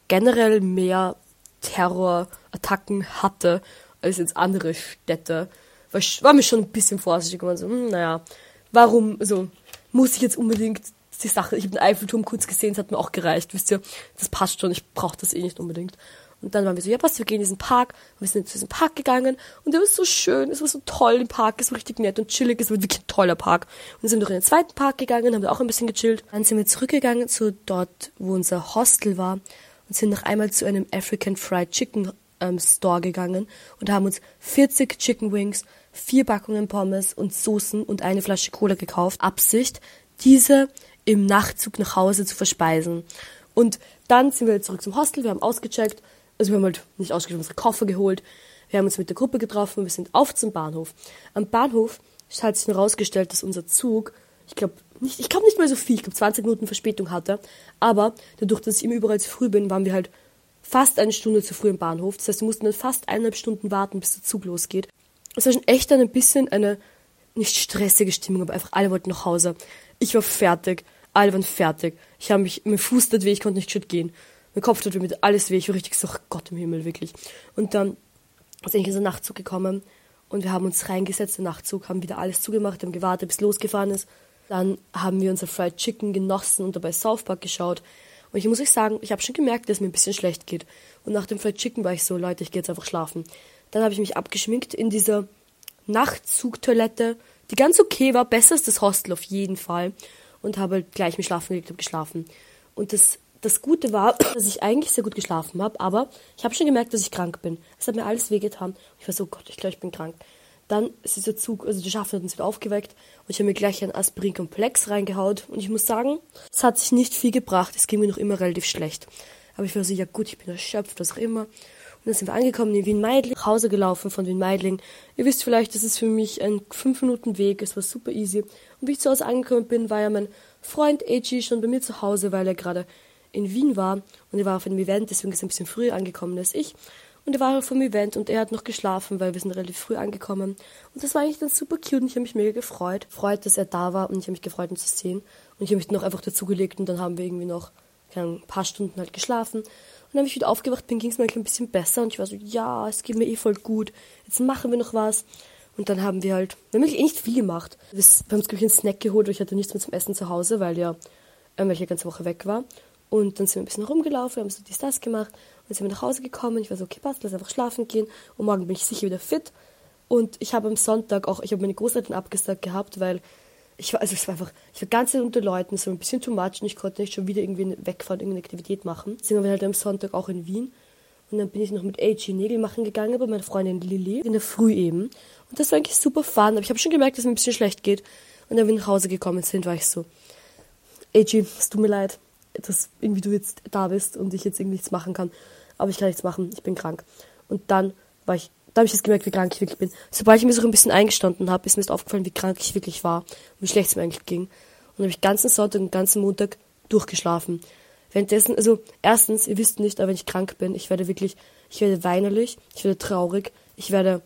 generell mehr Terrorattacken hatte als jetzt andere Städte, war, war mir schon ein bisschen vorsichtig und so, hm, naja, warum, also, muss ich jetzt unbedingt die Sache. Ich habe den Eiffelturm kurz gesehen, es hat mir auch gereicht, wisst ihr. Das passt schon, ich brauche das eh nicht unbedingt. Und dann waren wir so, ja was, wir gehen in diesen Park. Und wir sind zu diesem Park gegangen und der war so schön, es war so toll im Park, es war richtig nett und chillig, es war wirklich ein toller Park. Und sind noch in den zweiten Park gegangen, haben da auch ein bisschen gechillt. Dann sind wir zurückgegangen zu dort, wo unser Hostel war und sind noch einmal zu einem African Fried Chicken ähm, Store gegangen und haben uns 40 Chicken Wings, vier Packungen Pommes und Soßen und eine Flasche Cola gekauft. Absicht, diese im Nachtzug nach Hause zu verspeisen. Und dann sind wir zurück zum Hostel, wir haben ausgecheckt, also wir haben halt nicht ausgecheckt, unsere Koffer geholt, wir haben uns mit der Gruppe getroffen, wir sind auf zum Bahnhof. Am Bahnhof hat sich herausgestellt, dass unser Zug, ich glaube nicht, ich nicht mal so viel, ich glaube 20 Minuten Verspätung hatte, aber dadurch, dass ich immer überall zu früh bin, waren wir halt fast eine Stunde zu früh im Bahnhof. Das heißt, wir mussten dann fast eineinhalb Stunden warten, bis der Zug losgeht. Es war schon echt dann ein bisschen eine nicht stressige Stimmung, aber einfach alle wollten nach Hause. Ich war fertig. Alle waren fertig. Ich habe mich, mein Fuß tat weh, ich konnte nicht shit gehen. Mein Kopf weh, mit alles weh. Ich war richtig so, Gott im Himmel, wirklich. Und dann ist eigentlich unser Nachtzug gekommen und wir haben uns reingesetzt, der Nachtzug, haben wieder alles zugemacht, haben gewartet, bis losgefahren ist. Dann haben wir unser Fried Chicken genossen und dabei South Park geschaut. Und ich muss euch sagen, ich habe schon gemerkt, dass es mir ein bisschen schlecht geht. Und nach dem Fried Chicken war ich so, Leute, ich gehe jetzt einfach schlafen. Dann habe ich mich abgeschminkt in dieser Nachtzugtoilette, die ganz okay war, besser als das Hostel auf jeden Fall. Und habe halt gleich mich schlafen gelegt und geschlafen. Und das, das Gute war, dass ich eigentlich sehr gut geschlafen habe, aber ich habe schon gemerkt, dass ich krank bin. Es hat mir alles wehgetan. Ich war so, Gott, ich glaube, ich bin krank. Dann ist dieser Zug, also der Schaffner hat uns wieder aufgeweckt und ich habe mir gleich ein Aspirin-Komplex reingehaut. Und ich muss sagen, es hat sich nicht viel gebracht. Es ging mir noch immer relativ schlecht. Aber ich war so, ja gut, ich bin erschöpft, was auch immer. dann sind wir angekommen in Wien-Meidling, nach Hause gelaufen von Wien-Meidling. Ihr wisst vielleicht, das ist für mich ein 5-Minuten-Weg, es war super easy. Und wie ich zu Hause angekommen bin, war ja mein Freund Eiji schon bei mir zu Hause, weil er gerade in Wien war und er war auf einem Event, deswegen ist er ein bisschen früher angekommen als ich. Und er war auf dem Event und er hat noch geschlafen, weil wir sind relativ früh angekommen. Und das war eigentlich dann super cute und ich habe mich mega gefreut. Freut, dass er da war und ich habe mich gefreut, ihn zu sehen. Und ich habe mich dann noch einfach dazugelegt und dann haben wir irgendwie noch ein paar Stunden halt geschlafen. Und dann habe ich wieder aufgewacht bin, ging es mir ein bisschen besser und ich war so, ja, es geht mir eh voll gut. Jetzt machen wir noch was. Und dann haben wir halt, wir haben eigentlich eh nicht viel gemacht. Wir haben uns, glaube ich, einen Snack geholt, weil ich hatte nichts mehr zum Essen zu Hause, weil ja, äh, weil ich ja ganze Woche weg war. Und dann sind wir ein bisschen rumgelaufen, haben so dies, das gemacht. Und dann sind wir nach Hause gekommen. Ich war so, okay, passt, lass einfach schlafen gehen. Und morgen bin ich sicher wieder fit. Und ich habe am Sonntag auch, ich habe meine Großeltern abgesagt gehabt, weil ich war, also es war einfach, ich war ganz unter Leuten, es war ein bisschen too much und ich konnte nicht schon wieder irgendwie wegfahren, irgendeine Aktivität machen. Waren wir halt am Sonntag auch in Wien. Und dann bin ich noch mit AG Nägel machen gegangen bei meiner Freundin Lilly in der Früh eben. Und das war eigentlich super fun, aber ich habe schon gemerkt, dass es mir ein bisschen schlecht geht. Und dann, wenn wir nach Hause gekommen sind, war ich so, AG, es tut mir leid, dass irgendwie du jetzt da bist und ich jetzt irgendwie nichts machen kann. Aber ich kann nichts machen, ich bin krank. Und dann war ich, da habe ich jetzt gemerkt, wie krank ich wirklich bin. Sobald ich mir so ein bisschen eingestanden habe, ist mir aufgefallen, wie krank ich wirklich war und wie schlecht es mir eigentlich ging. Und dann habe ich ganzen Sonntag und ganzen Montag durchgeschlafen. Währenddessen, also erstens, ihr wisst nicht, aber wenn ich krank bin, ich werde wirklich, ich werde weinerlich, ich werde traurig, ich werde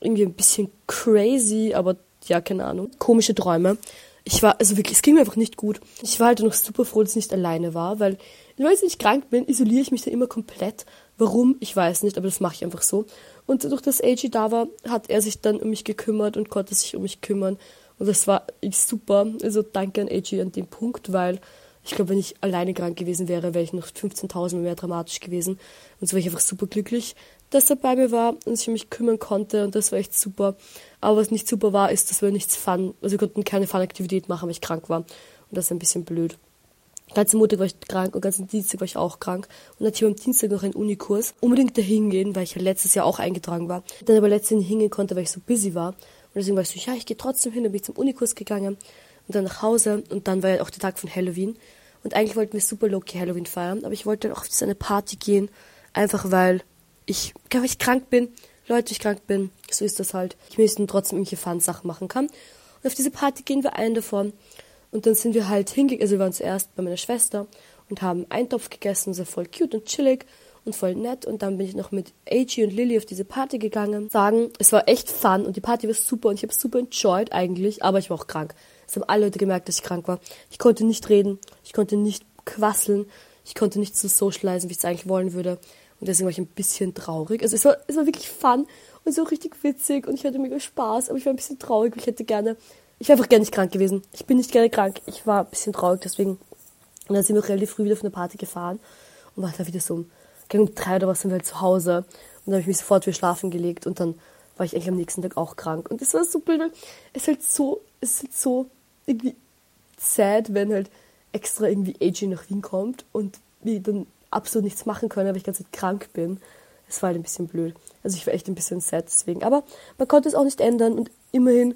irgendwie ein bisschen crazy, aber ja, keine Ahnung, komische Träume ich war, also wirklich, es ging mir einfach nicht gut. Ich war halt noch super froh, dass ich nicht alleine war, weil, wenn ich krank bin, isoliere ich mich dann immer komplett. Warum? Ich weiß nicht, aber das mache ich einfach so. Und durch das AG da war, hat er sich dann um mich gekümmert und konnte sich um mich kümmern. Und das war super. Also danke an AG an dem Punkt, weil ich glaube, wenn ich alleine krank gewesen wäre, wäre ich noch 15.000 mehr dramatisch gewesen. Und so war ich einfach super glücklich, dass er bei mir war und sich um mich kümmern konnte. Und das war echt super. Aber was nicht super war, ist, dass wir nichts Fun, also wir konnten keine Fun-Aktivität machen, weil ich krank war. Und das ist ein bisschen blöd. Ganzen Montag war ich krank und ganzen Dienstag war ich auch krank. Und dann hatte ich am Dienstag noch einen Unikurs. Unbedingt dahin gehen, weil ich ja letztes Jahr auch eingetragen war. Dann aber nicht hingehen konnte, weil ich so busy war. Und deswegen war ich so, ja, ich gehe trotzdem hin. Dann bin ich zum Unikurs gegangen und dann nach Hause. Und dann war ja auch der Tag von Halloween. Und eigentlich wollten wir super low Halloween feiern. Aber ich wollte dann auch auf so eine Party gehen. Einfach weil ich, weil ich krank bin Leute, ich krank bin, so ist das halt. Ich möchte trotzdem irgendwelche Fun-Sachen machen kann. Und auf diese Party gehen wir ein davon. Und dann sind wir halt hingegangen, also wir waren zuerst bei meiner Schwester und haben Eintopf gegessen, so voll cute und chillig und voll nett. Und dann bin ich noch mit AG und Lily auf diese Party gegangen. Sagen, es war echt fun und die Party war super und ich habe super enjoyed eigentlich, aber ich war auch krank. Es haben alle Leute gemerkt, dass ich krank war. Ich konnte nicht reden, ich konnte nicht quasseln, ich konnte nicht so socialisen, wie ich es eigentlich wollen würde. Und deswegen war ich ein bisschen traurig. Also es war, es war wirklich fun und so richtig witzig und ich hatte mega Spaß, aber ich war ein bisschen traurig. Ich hätte gerne, ich wäre einfach gerne nicht krank gewesen. Ich bin nicht gerne krank. Ich war ein bisschen traurig, deswegen. Und dann sind wir relativ früh wieder auf eine Party gefahren und waren da wieder so um drei oder was sind wir halt zu Hause. Und dann habe ich mich sofort wieder schlafen gelegt und dann war ich eigentlich am nächsten Tag auch krank. Und das war super. Es ist halt so, es ist halt so irgendwie sad, wenn halt extra irgendwie AJ nach Wien kommt und wir dann absolut nichts machen können, weil ich ganz krank bin. Es war halt ein bisschen blöd. Also ich war echt ein bisschen sad deswegen. Aber man konnte es auch nicht ändern und immerhin,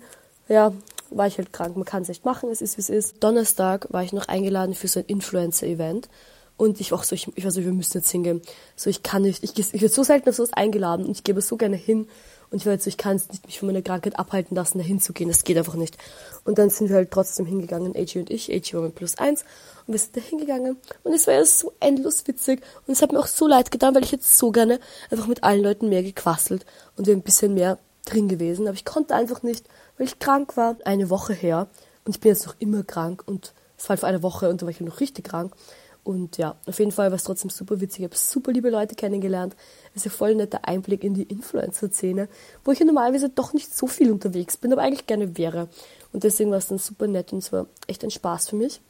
ja, war ich halt krank. Man kann es nicht machen, es ist wie es ist. Donnerstag war ich noch eingeladen für so ein Influencer-Event. Und ich war auch so, ich, ich war so, wir müssen jetzt hingehen. So, ich kann nicht, ich, ich werde so selten auf sowas eingeladen und ich gebe so gerne hin. Und ich war jetzt so, ich kann es nicht mich von meiner Krankheit abhalten lassen, da hinzugehen. Das geht einfach nicht. Und dann sind wir halt trotzdem hingegangen, AG und ich. AG war mit plus eins. Und wir sind da hingegangen. Und es war ja so endlos witzig. Und es hat mir auch so leid getan, weil ich jetzt so gerne einfach mit allen Leuten mehr gequasselt und wir ein bisschen mehr drin gewesen. Aber ich konnte einfach nicht, weil ich krank war. Eine Woche her. Und ich bin jetzt noch immer krank. Und es war halt vor einer Woche und da war ich noch richtig krank. Und ja, auf jeden Fall war es trotzdem super witzig. Ich habe super liebe Leute kennengelernt. Es ist ein voll netter Einblick in die Influencer-Szene, wo ich ja normalerweise doch nicht so viel unterwegs bin, aber eigentlich gerne wäre. Und deswegen war es dann super nett und es war echt ein Spaß für mich.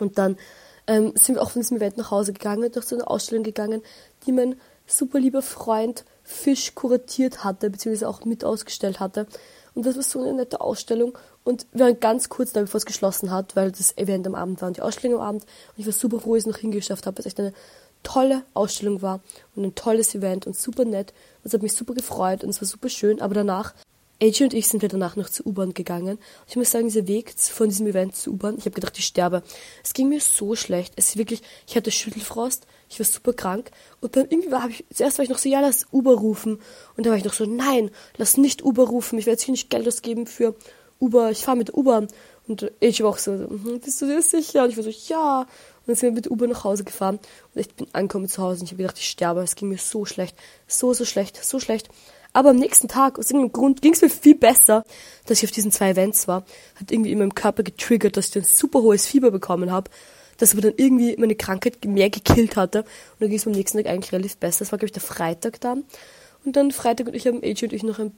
Und dann ähm, sind wir auch von diesem Event nach Hause gegangen, durch so eine Ausstellung gegangen, die mein super lieber Freund Fisch kuratiert hatte, beziehungsweise auch mit ausgestellt hatte. Und das war so eine nette Ausstellung. Und wir waren ganz kurz da, bevor es geschlossen hat, weil das Event am Abend war und die Ausstellung am Abend. Und ich war super froh, dass ich es noch hingeschafft habe, weil es echt eine tolle Ausstellung war und ein tolles Event und super nett. Und es hat mich super gefreut und es war super schön. Aber danach AJ und ich sind wir danach noch zur U-Bahn gegangen. Ich muss sagen, dieser Weg von diesem Event zur U-Bahn, ich habe gedacht, ich sterbe. Es ging mir so schlecht. Es ist wirklich, ich hatte Schüttelfrost, ich war super krank. Und dann irgendwie war ich, zuerst war ich noch so, ja, lass Uber rufen. Und dann war ich noch so, nein, lass nicht Uber rufen. Ich werde jetzt hier nicht Geld ausgeben für Uber. Ich fahre mit Uber. Und AJ war auch so, hm, bist du dir sicher? Und ich war so, ja. Und dann sind wir mit Uber nach Hause gefahren. Und ich bin angekommen zu Hause und ich habe gedacht, ich sterbe. Es ging mir so schlecht. So, so schlecht, so schlecht. Aber am nächsten Tag, aus irgendeinem Grund, ging es mir viel besser, dass ich auf diesen zwei Events war. Hat irgendwie in meinem Körper getriggert, dass ich ein super hohes Fieber bekommen habe. Das aber dann irgendwie meine Krankheit mehr gekillt hatte. Und dann ging es am nächsten Tag eigentlich relativ besser. Das war, glaube ich, der Freitag dann. Und dann Freitag und ich haben AJ und ich noch ein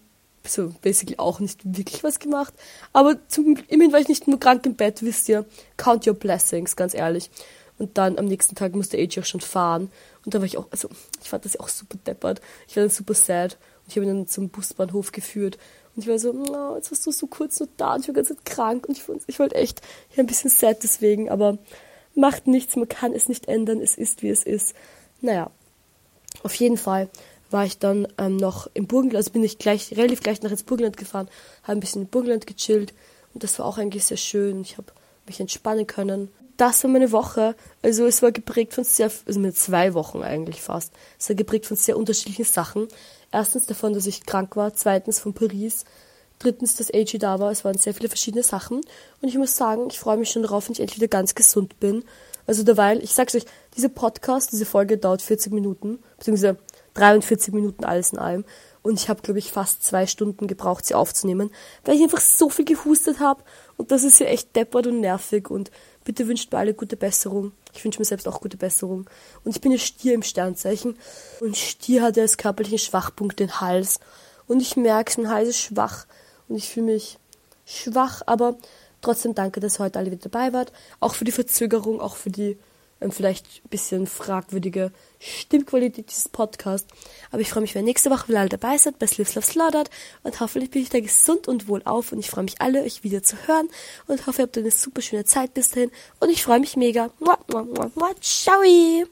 so basically auch nicht wirklich was gemacht. Aber zum, immerhin war ich nicht nur krank im Bett, wisst ihr. Count your blessings, ganz ehrlich. Und dann am nächsten Tag musste AJ auch schon fahren. Und da war ich auch, also ich fand das ja auch super deppert. Ich war dann super sad. Ich habe ihn dann zum Busbahnhof geführt. Und ich war so, oh, jetzt warst du so kurz nur da und ich war ganz krank. Und ich, ich wollte echt, ich ein bisschen sad deswegen, aber macht nichts, man kann es nicht ändern, es ist, wie es ist. Naja, auf jeden Fall war ich dann ähm, noch im Burgenland, also bin ich gleich, relativ gleich nach ins Burgenland gefahren, habe ein bisschen im Burgenland gechillt und das war auch eigentlich sehr schön. Ich habe mich entspannen können. Das war meine Woche. Also es war geprägt von sehr, also mit zwei Wochen eigentlich fast. Es war geprägt von sehr unterschiedlichen Sachen. Erstens davon, dass ich krank war, zweitens von Paris, drittens, dass AG da war. Es waren sehr viele verschiedene Sachen. Und ich muss sagen, ich freue mich schon darauf, wenn ich endlich wieder ganz gesund bin. Also derweil, ich sag's euch, diese Podcast, diese Folge dauert 40 Minuten, beziehungsweise 43 Minuten alles in allem. Und ich habe, glaube ich, fast zwei Stunden gebraucht, sie aufzunehmen, weil ich einfach so viel gehustet habe. Und das ist ja echt deppert und nervig. Und bitte wünscht mir alle gute Besserung. Ich wünsche mir selbst auch gute Besserung. Und ich bin ja Stier im Sternzeichen. Und Stier hat ja als körperlichen Schwachpunkt den Hals. Und ich merke, mein Hals ist schwach. Und ich fühle mich schwach. Aber trotzdem danke, dass ihr heute alle wieder dabei wart. Auch für die Verzögerung, auch für die vielleicht ein bisschen fragwürdige Stimmqualität dieses Podcasts. Aber ich freue mich, wenn nächste Woche wieder alle dabei seid bei Slips Love Slaughtered und hoffentlich bin ich da gesund und wohl auf und ich freue mich alle, euch wieder zu hören und hoffe, ihr habt eine super schöne Zeit bis dahin und ich freue mich mega. Mua, mua, mua, mua. Ciao!